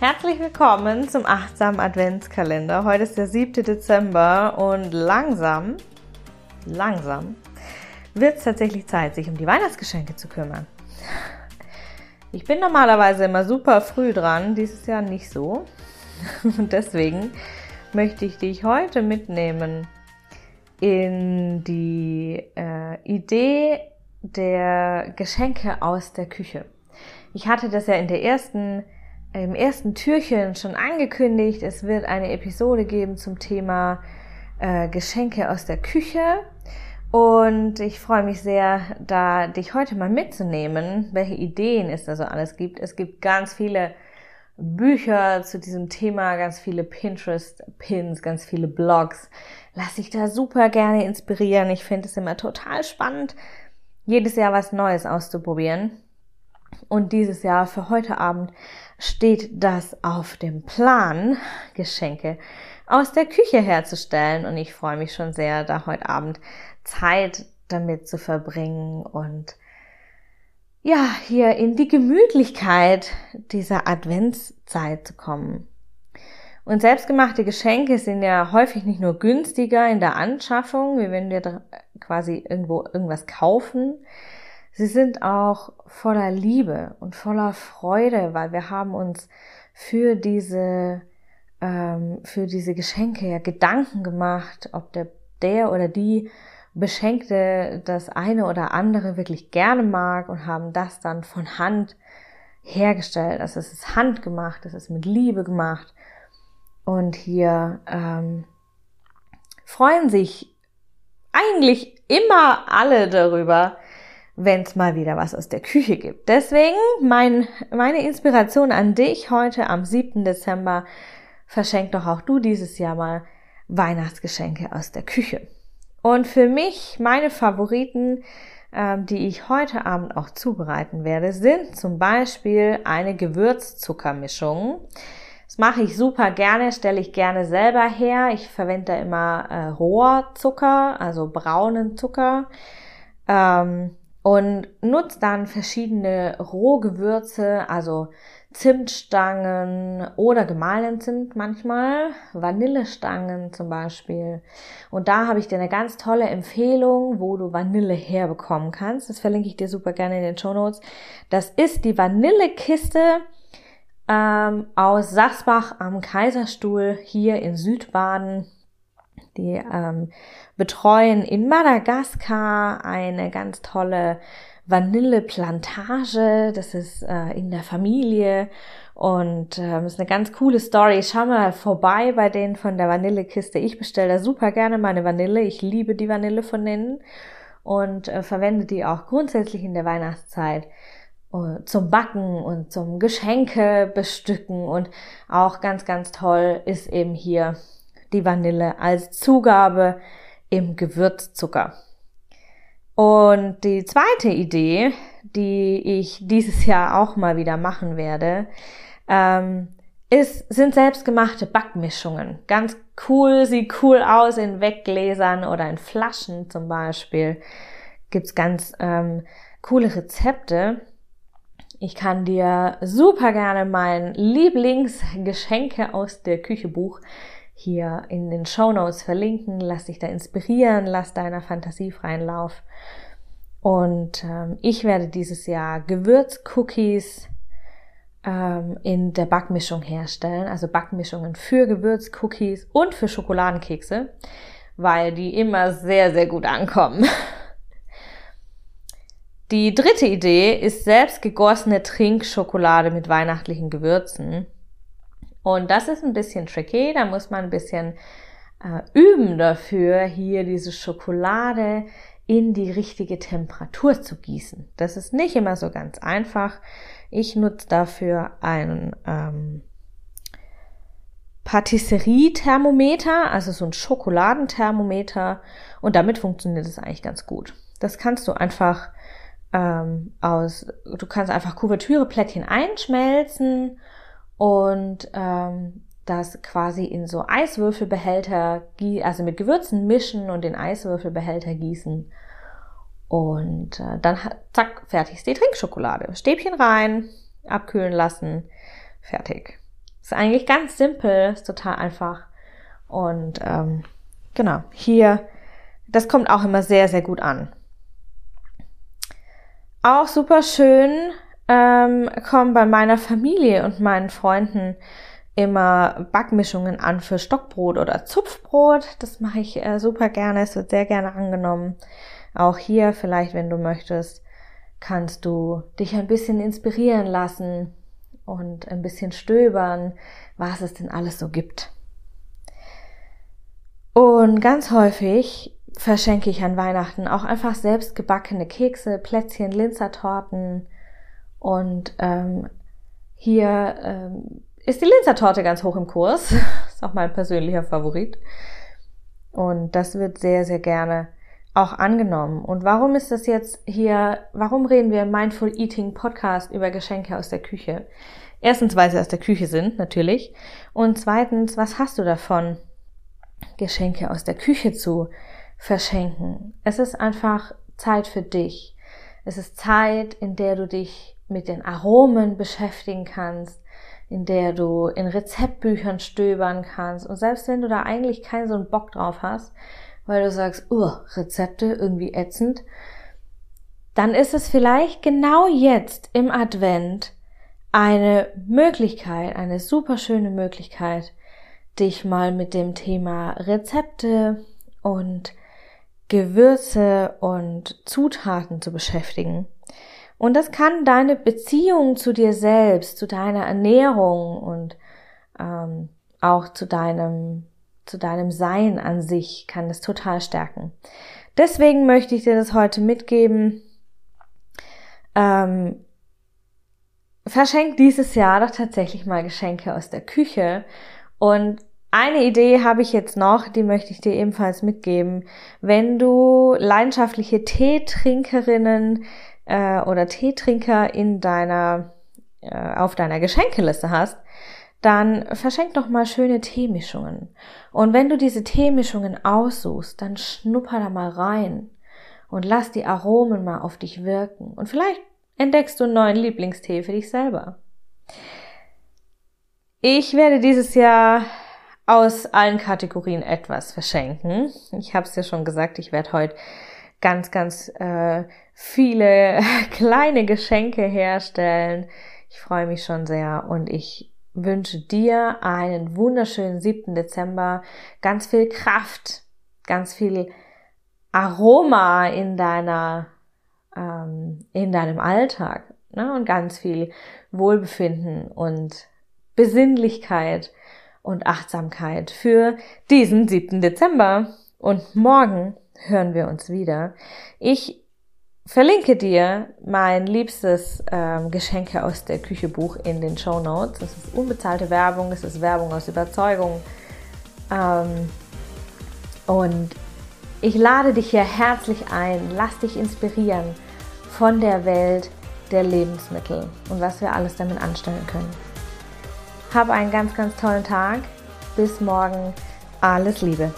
Herzlich willkommen zum achtsamen Adventskalender. Heute ist der 7. Dezember und langsam, langsam wird es tatsächlich Zeit, sich um die Weihnachtsgeschenke zu kümmern. Ich bin normalerweise immer super früh dran, dieses Jahr nicht so. Und deswegen möchte ich dich heute mitnehmen in die äh, Idee der Geschenke aus der Küche. Ich hatte das ja in der ersten, im ersten Türchen schon angekündigt. Es wird eine Episode geben zum Thema äh, Geschenke aus der Küche. Und ich freue mich sehr, da dich heute mal mitzunehmen, welche Ideen es da so alles gibt. Es gibt ganz viele Bücher zu diesem Thema, ganz viele Pinterest-Pins, ganz viele Blogs. Lass dich da super gerne inspirieren. Ich finde es immer total spannend, jedes Jahr was Neues auszuprobieren. Und dieses Jahr für heute Abend steht das auf dem Plan, Geschenke aus der Küche herzustellen. Und ich freue mich schon sehr, da heute Abend Zeit damit zu verbringen und ja, hier in die Gemütlichkeit dieser Adventszeit zu kommen. Und selbstgemachte Geschenke sind ja häufig nicht nur günstiger in der Anschaffung, wie wenn wir quasi irgendwo irgendwas kaufen, Sie sind auch voller Liebe und voller Freude, weil wir haben uns für diese, ähm, für diese Geschenke ja Gedanken gemacht, ob der, der oder die Beschenkte das eine oder andere wirklich gerne mag und haben das dann von Hand hergestellt. Also es ist handgemacht, es ist mit Liebe gemacht. Und hier ähm, freuen sich eigentlich immer alle darüber, wenn es mal wieder was aus der Küche gibt. Deswegen mein, meine Inspiration an dich heute am 7. Dezember. Verschenk doch auch du dieses Jahr mal Weihnachtsgeschenke aus der Küche. Und für mich, meine Favoriten, ähm, die ich heute Abend auch zubereiten werde, sind zum Beispiel eine Gewürzzuckermischung. Das mache ich super gerne, stelle ich gerne selber her. Ich verwende da immer äh, Rohrzucker, also braunen Zucker. Ähm, und nutzt dann verschiedene Rohgewürze, also Zimtstangen oder gemahlenen Zimt manchmal, Vanillestangen zum Beispiel. Und da habe ich dir eine ganz tolle Empfehlung, wo du Vanille herbekommen kannst. Das verlinke ich dir super gerne in den Show Notes. Das ist die Vanillekiste ähm, aus Sachsbach am Kaiserstuhl hier in Südbaden. Die ähm, betreuen in Madagaskar eine ganz tolle Vanilleplantage. Das ist äh, in der Familie und ähm, ist eine ganz coole Story. Schau mal vorbei bei denen von der Vanillekiste. Ich bestelle da super gerne meine Vanille. Ich liebe die Vanille von denen und äh, verwende die auch grundsätzlich in der Weihnachtszeit äh, zum Backen und zum Geschenke bestücken und auch ganz, ganz toll ist eben hier die Vanille als Zugabe im Gewürzzucker. Und die zweite Idee, die ich dieses Jahr auch mal wieder machen werde, ähm, ist, sind selbstgemachte Backmischungen. Ganz cool, sieht cool aus in Weggläsern oder in Flaschen zum Beispiel. Gibt's ganz ähm, coole Rezepte. Ich kann dir super gerne mein Lieblingsgeschenke aus der Küche Buch hier in den Show Notes verlinken. Lass dich da inspirieren, lass deiner Fantasie freien Lauf. Und ähm, ich werde dieses Jahr Gewürzcookies ähm, in der Backmischung herstellen, also Backmischungen für Gewürzcookies und für Schokoladenkekse, weil die immer sehr, sehr gut ankommen. Die dritte Idee ist selbst gegossene Trinkschokolade mit weihnachtlichen Gewürzen. Und das ist ein bisschen tricky, da muss man ein bisschen äh, üben dafür, hier diese Schokolade in die richtige Temperatur zu gießen. Das ist nicht immer so ganz einfach. Ich nutze dafür ein ähm, Patisserie-Thermometer, also so ein Schokoladenthermometer und damit funktioniert es eigentlich ganz gut. Das kannst du einfach ähm, aus, du kannst einfach Kuvertüreplättchen einschmelzen und ähm, das quasi in so Eiswürfelbehälter, also mit Gewürzen mischen und den Eiswürfelbehälter gießen. Und äh, dann zack, fertig ist die Trinkschokolade. Stäbchen rein, abkühlen lassen, fertig. Ist eigentlich ganz simpel, ist total einfach. Und ähm, genau, hier, das kommt auch immer sehr, sehr gut an. Auch super schön ähm, kommen bei meiner Familie und meinen Freunden immer Backmischungen an für Stockbrot oder Zupfbrot. Das mache ich äh, super gerne. Es wird sehr gerne angenommen. Auch hier vielleicht, wenn du möchtest, kannst du dich ein bisschen inspirieren lassen und ein bisschen stöbern, was es denn alles so gibt. Und ganz häufig verschenke ich an Weihnachten auch einfach selbst gebackene Kekse, Plätzchen, Linzertorten. Und ähm, hier ähm, ist die Linzertorte ganz hoch im Kurs. ist auch mein persönlicher Favorit. Und das wird sehr, sehr gerne auch angenommen. Und warum ist das jetzt hier, warum reden wir im Mindful Eating Podcast über Geschenke aus der Küche? Erstens, weil sie aus der Küche sind, natürlich. Und zweitens, was hast du davon, Geschenke aus der Küche zu verschenken. Es ist einfach Zeit für dich. Es ist Zeit, in der du dich mit den Aromen beschäftigen kannst, in der du in Rezeptbüchern stöbern kannst. Und selbst wenn du da eigentlich keinen so einen Bock drauf hast, weil du sagst, oh, Rezepte irgendwie ätzend, dann ist es vielleicht genau jetzt im Advent eine Möglichkeit, eine super schöne Möglichkeit, dich mal mit dem Thema Rezepte und Gewürze und Zutaten zu beschäftigen. Und das kann deine Beziehung zu dir selbst, zu deiner Ernährung und ähm, auch zu deinem, zu deinem Sein an sich kann das total stärken. Deswegen möchte ich dir das heute mitgeben. Ähm, verschenk dieses Jahr doch tatsächlich mal Geschenke aus der Küche und eine Idee habe ich jetzt noch, die möchte ich dir ebenfalls mitgeben. Wenn du leidenschaftliche Teetrinkerinnen äh, oder Teetrinker in deiner äh, auf deiner Geschenkeliste hast, dann verschenk doch mal schöne Teemischungen. Und wenn du diese Teemischungen aussuchst, dann schnupper da mal rein und lass die Aromen mal auf dich wirken. Und vielleicht entdeckst du einen neuen Lieblingstee für dich selber. Ich werde dieses Jahr aus allen Kategorien etwas verschenken. Ich habe es ja schon gesagt, ich werde heute ganz, ganz äh, viele kleine Geschenke herstellen. Ich freue mich schon sehr und ich wünsche dir einen wunderschönen 7. Dezember, ganz viel Kraft, ganz viel Aroma in deiner ähm, in deinem Alltag ne? und ganz viel Wohlbefinden und Besinnlichkeit und Achtsamkeit für diesen 7. Dezember. Und morgen hören wir uns wieder. Ich verlinke dir mein liebstes ähm, Geschenke aus der Küche Buch in den Show Notes. Das ist unbezahlte Werbung, es ist Werbung aus Überzeugung. Ähm, und ich lade dich hier herzlich ein, lass dich inspirieren von der Welt der Lebensmittel und was wir alles damit anstellen können. Hab einen ganz, ganz tollen Tag. Bis morgen. Alles Liebe.